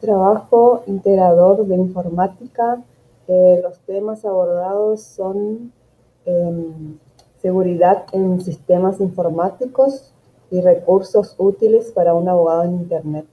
Trabajo integrador de informática. Los temas abordados son em, seguridad en sistemas informáticos y recursos útiles para un abogado en Internet.